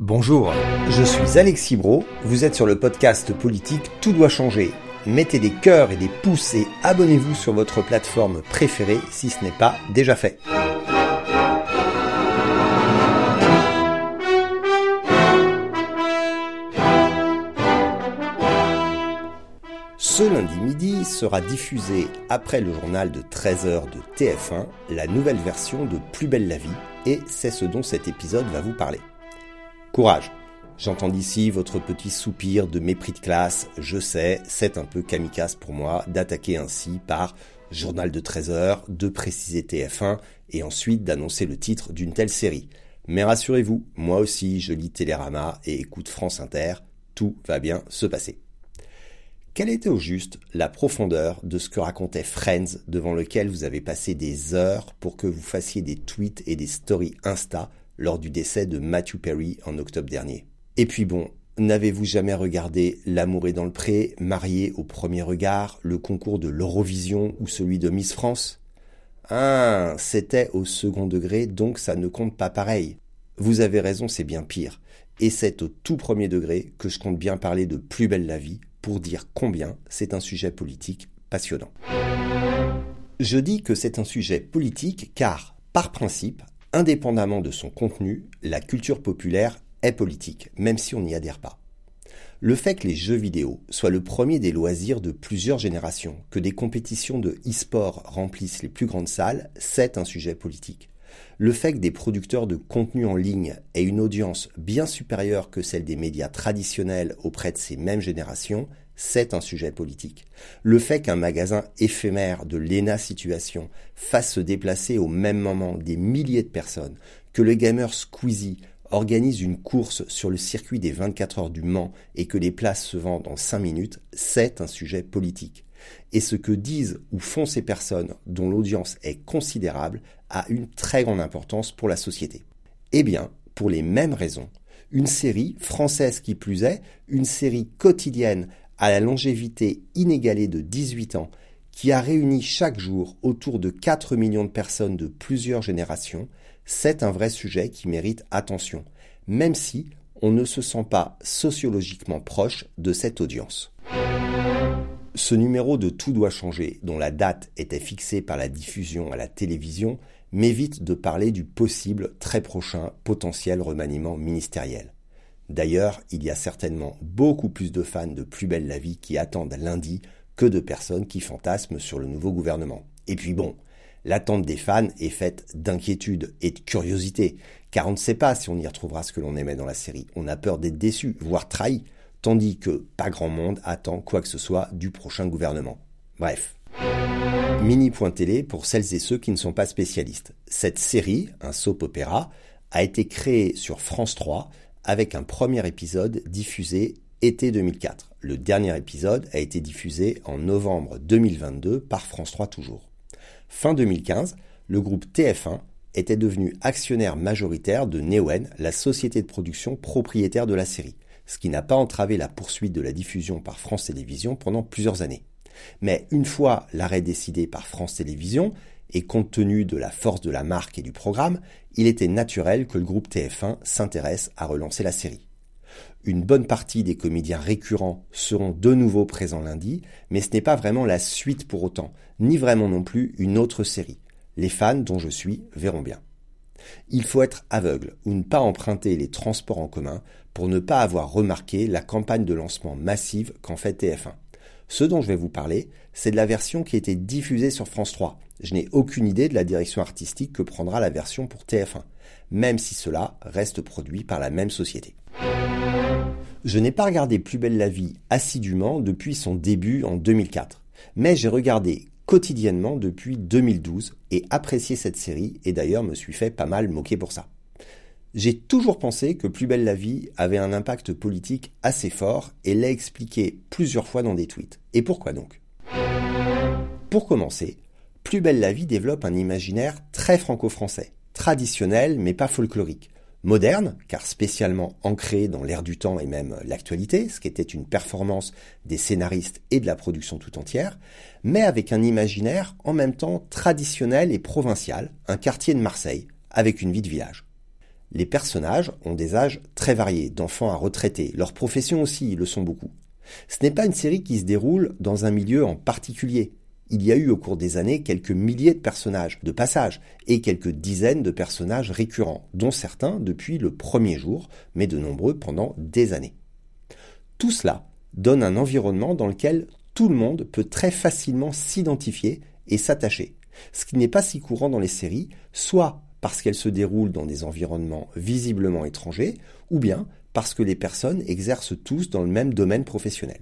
Bonjour, je suis Alexis Bro, vous êtes sur le podcast politique Tout doit changer. Mettez des cœurs et des pouces et abonnez-vous sur votre plateforme préférée si ce n'est pas déjà fait. Ce lundi midi sera diffusé après le journal de 13h de TF1 la nouvelle version de Plus belle la vie et c'est ce dont cet épisode va vous parler. Courage J'entends d'ici votre petit soupir de mépris de classe. Je sais, c'est un peu kamikaze pour moi d'attaquer ainsi par journal de 13 heures, de préciser TF1 et ensuite d'annoncer le titre d'une telle série. Mais rassurez-vous, moi aussi je lis Télérama et écoute France Inter, tout va bien se passer. Quelle était au juste la profondeur de ce que racontait Friends devant lequel vous avez passé des heures pour que vous fassiez des tweets et des stories Insta lors du décès de Matthew Perry en octobre dernier Et puis bon, n'avez-vous jamais regardé L'amour est dans le pré, Marié au premier regard, le concours de l'Eurovision ou celui de Miss France? Ah, c'était au second degré, donc ça ne compte pas pareil. Vous avez raison, c'est bien pire. Et c'est au tout premier degré que je compte bien parler de Plus belle la vie, pour dire combien c'est un sujet politique passionnant. Je dis que c'est un sujet politique car, par principe, indépendamment de son contenu, la culture populaire est politique, même si on n'y adhère pas. Le fait que les jeux vidéo soient le premier des loisirs de plusieurs générations, que des compétitions de e-sport remplissent les plus grandes salles, c'est un sujet politique. Le fait que des producteurs de contenu en ligne aient une audience bien supérieure que celle des médias traditionnels auprès de ces mêmes générations, c'est un sujet politique. Le fait qu'un magasin éphémère de l'ENA Situation fasse se déplacer au même moment des milliers de personnes, que le gamer Squeezie organise une course sur le circuit des 24 heures du Mans et que les places se vendent en 5 minutes, c'est un sujet politique. Et ce que disent ou font ces personnes dont l'audience est considérable a une très grande importance pour la société. Eh bien, pour les mêmes raisons, une série française qui plus est, une série quotidienne à la longévité inégalée de 18 ans, qui a réuni chaque jour autour de 4 millions de personnes de plusieurs générations, c'est un vrai sujet qui mérite attention, même si on ne se sent pas sociologiquement proche de cette audience. Ce numéro de Tout doit changer, dont la date était fixée par la diffusion à la télévision, m'évite de parler du possible très prochain potentiel remaniement ministériel. D'ailleurs, il y a certainement beaucoup plus de fans de Plus belle la vie qui attendent lundi que de personnes qui fantasment sur le nouveau gouvernement. Et puis bon, l'attente des fans est faite d'inquiétude et de curiosité, car on ne sait pas si on y retrouvera ce que l'on aimait dans la série. On a peur d'être déçu, voire trahi, tandis que pas grand monde attend quoi que ce soit du prochain gouvernement. Bref. Mini.télé pour celles et ceux qui ne sont pas spécialistes. Cette série, un soap opéra, a été créée sur France 3 avec un premier épisode diffusé été 2004. Le dernier épisode a été diffusé en novembre 2022 par France 3 toujours. Fin 2015, le groupe TF1 était devenu actionnaire majoritaire de Neoen, la société de production propriétaire de la série, ce qui n'a pas entravé la poursuite de la diffusion par France Télévisions pendant plusieurs années. Mais une fois l'arrêt décidé par France Télévisions, et compte tenu de la force de la marque et du programme, il était naturel que le groupe TF1 s'intéresse à relancer la série. Une bonne partie des comédiens récurrents seront de nouveau présents lundi, mais ce n'est pas vraiment la suite pour autant, ni vraiment non plus une autre série. Les fans dont je suis verront bien. Il faut être aveugle ou ne pas emprunter les transports en commun pour ne pas avoir remarqué la campagne de lancement massive qu'en fait TF1. Ce dont je vais vous parler, c'est de la version qui a été diffusée sur France 3. Je n'ai aucune idée de la direction artistique que prendra la version pour TF1, même si cela reste produit par la même société. Je n'ai pas regardé Plus belle la vie assidûment depuis son début en 2004, mais j'ai regardé quotidiennement depuis 2012 et apprécié cette série et d'ailleurs me suis fait pas mal moquer pour ça. J'ai toujours pensé que Plus belle la vie avait un impact politique assez fort et l'a expliqué plusieurs fois dans des tweets. Et pourquoi donc? Pour commencer, Plus belle la vie développe un imaginaire très franco-français, traditionnel mais pas folklorique. Moderne, car spécialement ancré dans l'air du temps et même l'actualité, ce qui était une performance des scénaristes et de la production tout entière, mais avec un imaginaire en même temps traditionnel et provincial, un quartier de Marseille, avec une vie de village. Les personnages ont des âges très variés, d'enfants à retraités, leurs professions aussi le sont beaucoup. Ce n'est pas une série qui se déroule dans un milieu en particulier. Il y a eu au cours des années quelques milliers de personnages de passage et quelques dizaines de personnages récurrents, dont certains depuis le premier jour, mais de nombreux pendant des années. Tout cela donne un environnement dans lequel tout le monde peut très facilement s'identifier et s'attacher, ce qui n'est pas si courant dans les séries, soit parce qu'elles se déroulent dans des environnements visiblement étrangers, ou bien parce que les personnes exercent tous dans le même domaine professionnel.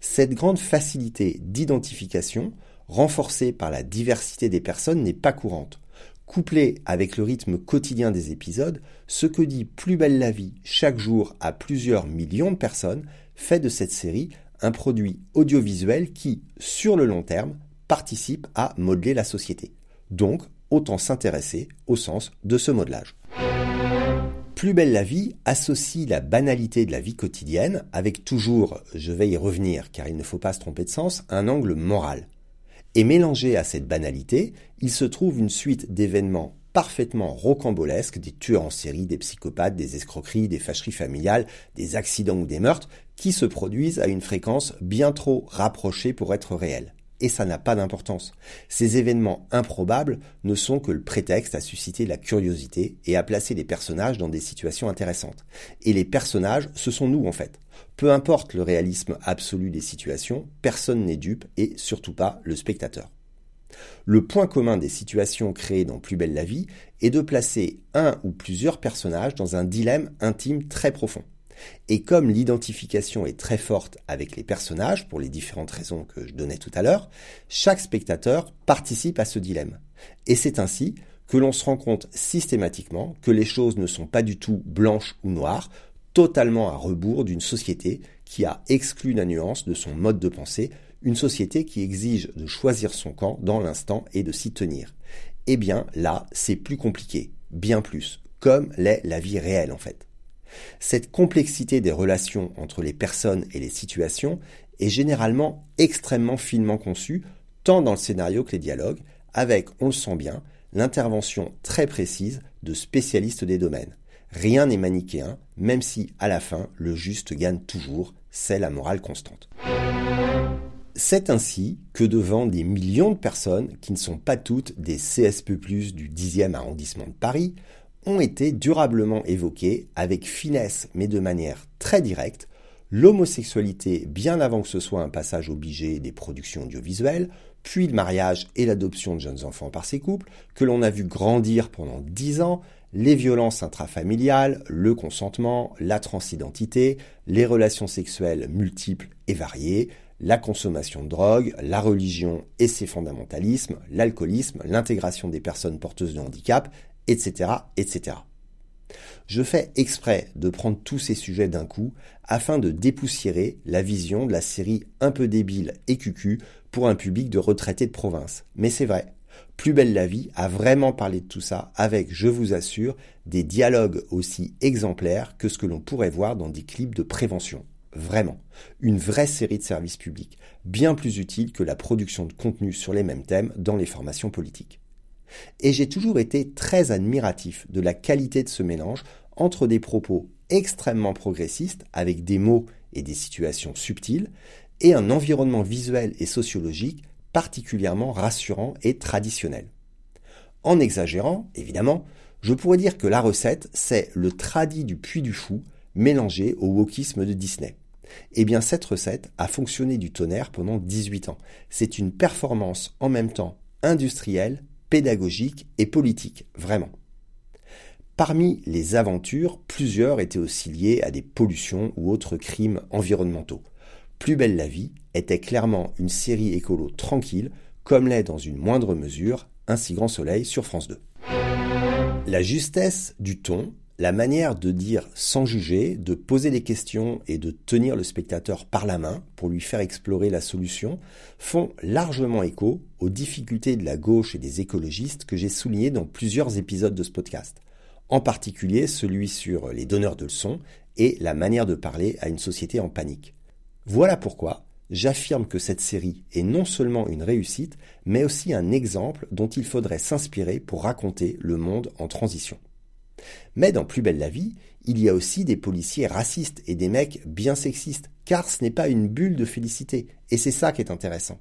Cette grande facilité d'identification, renforcée par la diversité des personnes, n'est pas courante. Couplée avec le rythme quotidien des épisodes, ce que dit Plus belle la vie chaque jour à plusieurs millions de personnes fait de cette série un produit audiovisuel qui, sur le long terme, participe à modeler la société. Donc, autant s'intéresser au sens de ce modelage. Plus belle la vie associe la banalité de la vie quotidienne avec toujours, je vais y revenir car il ne faut pas se tromper de sens, un angle moral. Et mélangé à cette banalité, il se trouve une suite d'événements parfaitement rocambolesques, des tueurs en série, des psychopathes, des escroqueries, des fâcheries familiales, des accidents ou des meurtres, qui se produisent à une fréquence bien trop rapprochée pour être réelle et ça n'a pas d'importance. Ces événements improbables ne sont que le prétexte à susciter la curiosité et à placer les personnages dans des situations intéressantes. Et les personnages, ce sont nous en fait. Peu importe le réalisme absolu des situations, personne n'est dupe et surtout pas le spectateur. Le point commun des situations créées dans Plus belle la vie est de placer un ou plusieurs personnages dans un dilemme intime très profond. Et comme l'identification est très forte avec les personnages, pour les différentes raisons que je donnais tout à l'heure, chaque spectateur participe à ce dilemme. Et c'est ainsi que l'on se rend compte systématiquement que les choses ne sont pas du tout blanches ou noires, totalement à rebours d'une société qui a exclu la nuance de son mode de pensée, une société qui exige de choisir son camp dans l'instant et de s'y tenir. Eh bien là, c'est plus compliqué, bien plus, comme l'est la vie réelle en fait. Cette complexité des relations entre les personnes et les situations est généralement extrêmement finement conçue, tant dans le scénario que les dialogues, avec, on le sent bien, l'intervention très précise de spécialistes des domaines. Rien n'est manichéen, même si, à la fin, le juste gagne toujours, c'est la morale constante. C'est ainsi que devant des millions de personnes qui ne sont pas toutes des CSP+, du 10e arrondissement de Paris, ont été durablement évoqués avec finesse mais de manière très directe. L'homosexualité bien avant que ce soit un passage obligé des productions audiovisuelles, puis le mariage et l'adoption de jeunes enfants par ces couples, que l'on a vu grandir pendant dix ans, les violences intrafamiliales, le consentement, la transidentité, les relations sexuelles multiples et variées, la consommation de drogue, la religion et ses fondamentalismes, l'alcoolisme, l'intégration des personnes porteuses de handicap, etc., etc. Je fais exprès de prendre tous ces sujets d'un coup afin de dépoussiérer la vision de la série un peu débile et cucu pour un public de retraités de province. Mais c'est vrai, Plus belle la vie a vraiment parlé de tout ça avec, je vous assure, des dialogues aussi exemplaires que ce que l'on pourrait voir dans des clips de prévention. Vraiment. Une vraie série de services publics, bien plus utile que la production de contenu sur les mêmes thèmes dans les formations politiques. Et j'ai toujours été très admiratif de la qualité de ce mélange entre des propos extrêmement progressistes avec des mots et des situations subtiles et un environnement visuel et sociologique particulièrement rassurant et traditionnel. En exagérant, évidemment, je pourrais dire que la recette, c'est le tradit du puits du fou mélangé au wokisme de Disney. Eh bien, cette recette a fonctionné du tonnerre pendant 18 ans. C'est une performance en même temps industrielle pédagogique et politique, vraiment. Parmi les aventures, plusieurs étaient aussi liées à des pollutions ou autres crimes environnementaux. Plus belle la vie était clairement une série écolo tranquille, comme l'est dans une moindre mesure Un si grand soleil sur France 2. La justesse du ton la manière de dire sans juger, de poser des questions et de tenir le spectateur par la main pour lui faire explorer la solution font largement écho aux difficultés de la gauche et des écologistes que j'ai soulignées dans plusieurs épisodes de ce podcast, en particulier celui sur les donneurs de leçons et la manière de parler à une société en panique. Voilà pourquoi j'affirme que cette série est non seulement une réussite, mais aussi un exemple dont il faudrait s'inspirer pour raconter le monde en transition. Mais dans Plus belle la vie, il y a aussi des policiers racistes et des mecs bien sexistes, car ce n'est pas une bulle de félicité, et c'est ça qui est intéressant.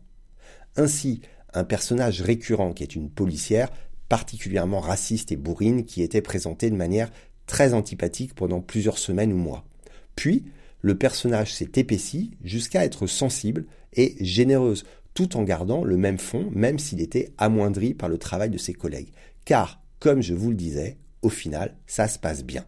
Ainsi, un personnage récurrent qui est une policière particulièrement raciste et bourrine qui était présentée de manière très antipathique pendant plusieurs semaines ou mois. Puis, le personnage s'est épaissi jusqu'à être sensible et généreuse, tout en gardant le même fond, même s'il était amoindri par le travail de ses collègues. Car, comme je vous le disais, au final, ça se passe bien.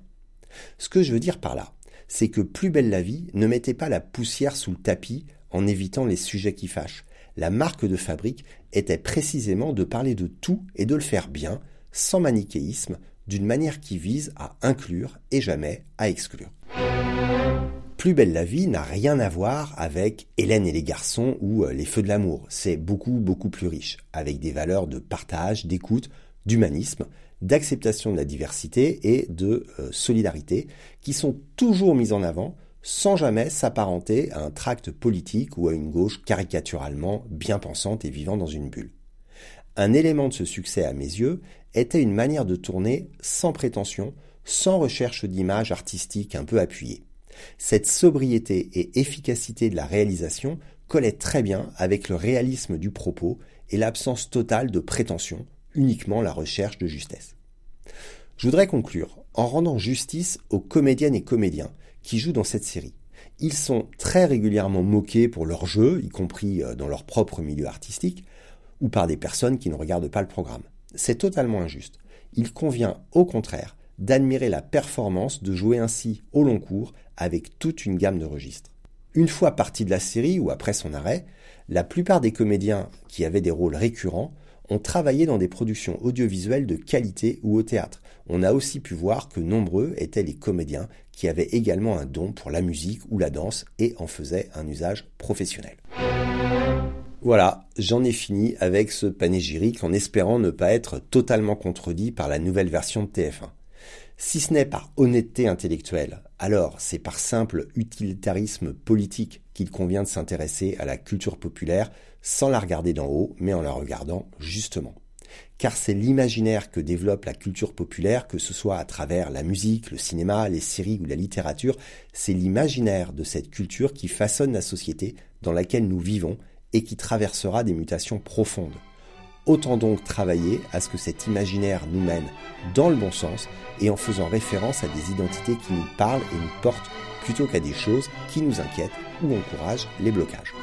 Ce que je veux dire par là, c'est que Plus belle la vie ne mettait pas la poussière sous le tapis en évitant les sujets qui fâchent. La marque de fabrique était précisément de parler de tout et de le faire bien, sans manichéisme, d'une manière qui vise à inclure et jamais à exclure. Plus belle la vie n'a rien à voir avec Hélène et les garçons ou euh, Les feux de l'amour. C'est beaucoup beaucoup plus riche, avec des valeurs de partage, d'écoute, d'humanisme, d'acceptation de la diversité et de euh, solidarité qui sont toujours mises en avant sans jamais s'apparenter à un tract politique ou à une gauche caricaturalement bien pensante et vivant dans une bulle. Un élément de ce succès à mes yeux était une manière de tourner sans prétention, sans recherche d'image artistique un peu appuyée. Cette sobriété et efficacité de la réalisation collait très bien avec le réalisme du propos et l'absence totale de prétention, uniquement la recherche de justesse. Je voudrais conclure en rendant justice aux comédiennes et comédiens qui jouent dans cette série. Ils sont très régulièrement moqués pour leur jeu, y compris euh, dans leur propre milieu artistique, ou par des personnes qui ne regardent pas le programme. C'est totalement injuste. Il convient au contraire d'admirer la performance de jouer ainsi au long cours avec toute une gamme de registres. Une fois parti de la série ou après son arrêt, la plupart des comédiens qui avaient des rôles récurrents ont travaillé dans des productions audiovisuelles de qualité ou au théâtre. On a aussi pu voir que nombreux étaient les comédiens qui avaient également un don pour la musique ou la danse et en faisaient un usage professionnel. Voilà, j'en ai fini avec ce panégyrique en espérant ne pas être totalement contredit par la nouvelle version de TF1. Si ce n'est par honnêteté intellectuelle, alors c'est par simple utilitarisme politique qu'il convient de s'intéresser à la culture populaire sans la regarder d'en haut, mais en la regardant justement. Car c'est l'imaginaire que développe la culture populaire, que ce soit à travers la musique, le cinéma, les séries ou la littérature, c'est l'imaginaire de cette culture qui façonne la société dans laquelle nous vivons et qui traversera des mutations profondes. Autant donc travailler à ce que cet imaginaire nous mène dans le bon sens et en faisant référence à des identités qui nous parlent et nous portent plutôt qu'à des choses qui nous inquiètent ou encouragent les blocages.